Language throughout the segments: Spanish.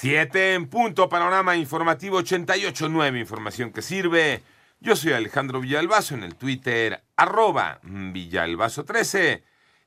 7 en punto. Panorama informativo 88.9. Información que sirve. Yo soy Alejandro Villalbazo en el Twitter, arroba Villalbazo13.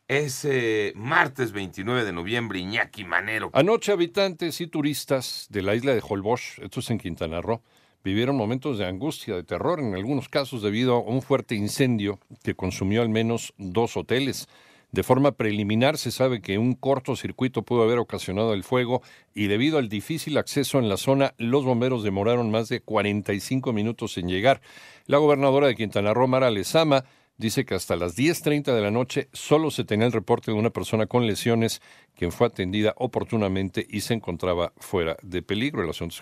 Es eh, martes 29 de noviembre, Iñaki Manero. Anoche habitantes y turistas de la isla de Holbox, esto es en Quintana Roo, vivieron momentos de angustia, de terror, en algunos casos debido a un fuerte incendio que consumió al menos dos hoteles. De forma preliminar se sabe que un cortocircuito pudo haber ocasionado el fuego y debido al difícil acceso en la zona, los bomberos demoraron más de 45 minutos en llegar. La gobernadora de Quintana Roo, Mara Lezama, dice que hasta las 10.30 de la noche solo se tenía el reporte de una persona con lesiones quien fue atendida oportunamente y se encontraba fuera de peligro. El asunto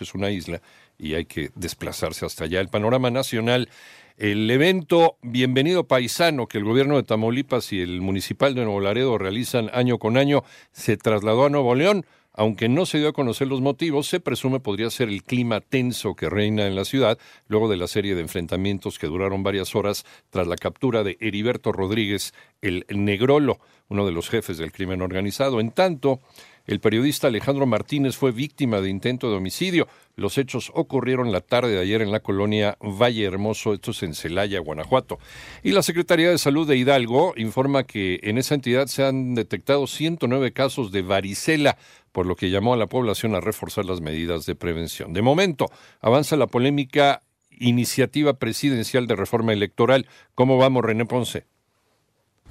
es una isla y hay que desplazarse hasta allá. El panorama nacional, el evento Bienvenido Paisano que el gobierno de Tamaulipas y el municipal de Nuevo Laredo realizan año con año se trasladó a Nuevo León aunque no se dio a conocer los motivos, se presume podría ser el clima tenso que reina en la ciudad luego de la serie de enfrentamientos que duraron varias horas tras la captura de Heriberto Rodríguez, el Negrolo, uno de los jefes del crimen organizado. En tanto, el periodista Alejandro Martínez fue víctima de intento de homicidio. Los hechos ocurrieron la tarde de ayer en la colonia Valle Hermoso, esto es en Celaya, Guanajuato. Y la Secretaría de Salud de Hidalgo informa que en esa entidad se han detectado 109 casos de varicela, por lo que llamó a la población a reforzar las medidas de prevención. De momento, avanza la polémica iniciativa presidencial de reforma electoral. ¿Cómo vamos, René Ponce?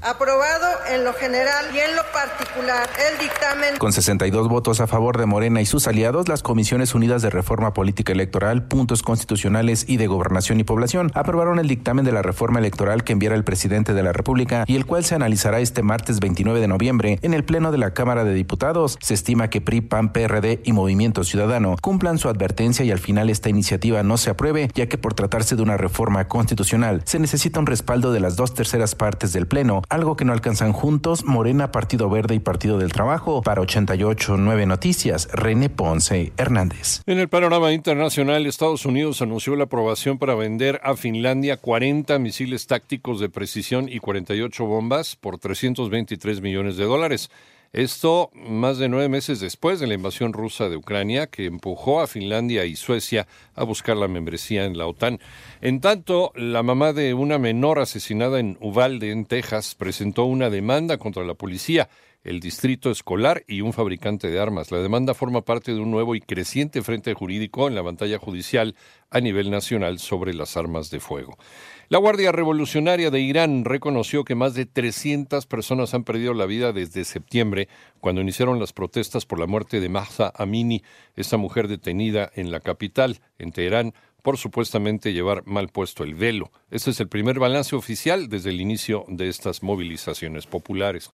Aprobado en lo general y en lo particular el dictamen. Con 62 votos a favor de Morena y sus aliados, las Comisiones Unidas de Reforma Política Electoral, Puntos Constitucionales y de Gobernación y Población aprobaron el dictamen de la reforma electoral que enviará el presidente de la República y el cual se analizará este martes 29 de noviembre en el Pleno de la Cámara de Diputados. Se estima que PRI, PAN, PRD y Movimiento Ciudadano cumplan su advertencia y al final esta iniciativa no se apruebe, ya que por tratarse de una reforma constitucional se necesita un respaldo de las dos terceras partes del Pleno algo que no alcanzan juntos Morena, Partido Verde y Partido del Trabajo. Para 88 9 Noticias, René Ponce Hernández. En el panorama internacional, Estados Unidos anunció la aprobación para vender a Finlandia 40 misiles tácticos de precisión y 48 bombas por 323 millones de dólares. Esto más de nueve meses después de la invasión rusa de Ucrania, que empujó a Finlandia y Suecia a buscar la membresía en la OTAN. En tanto, la mamá de una menor asesinada en Uvalde, en Texas, presentó una demanda contra la policía el distrito escolar y un fabricante de armas. La demanda forma parte de un nuevo y creciente frente jurídico en la batalla judicial a nivel nacional sobre las armas de fuego. La Guardia Revolucionaria de Irán reconoció que más de 300 personas han perdido la vida desde septiembre, cuando iniciaron las protestas por la muerte de Mahsa Amini, esta mujer detenida en la capital, en Teherán, por supuestamente llevar mal puesto el velo. Este es el primer balance oficial desde el inicio de estas movilizaciones populares.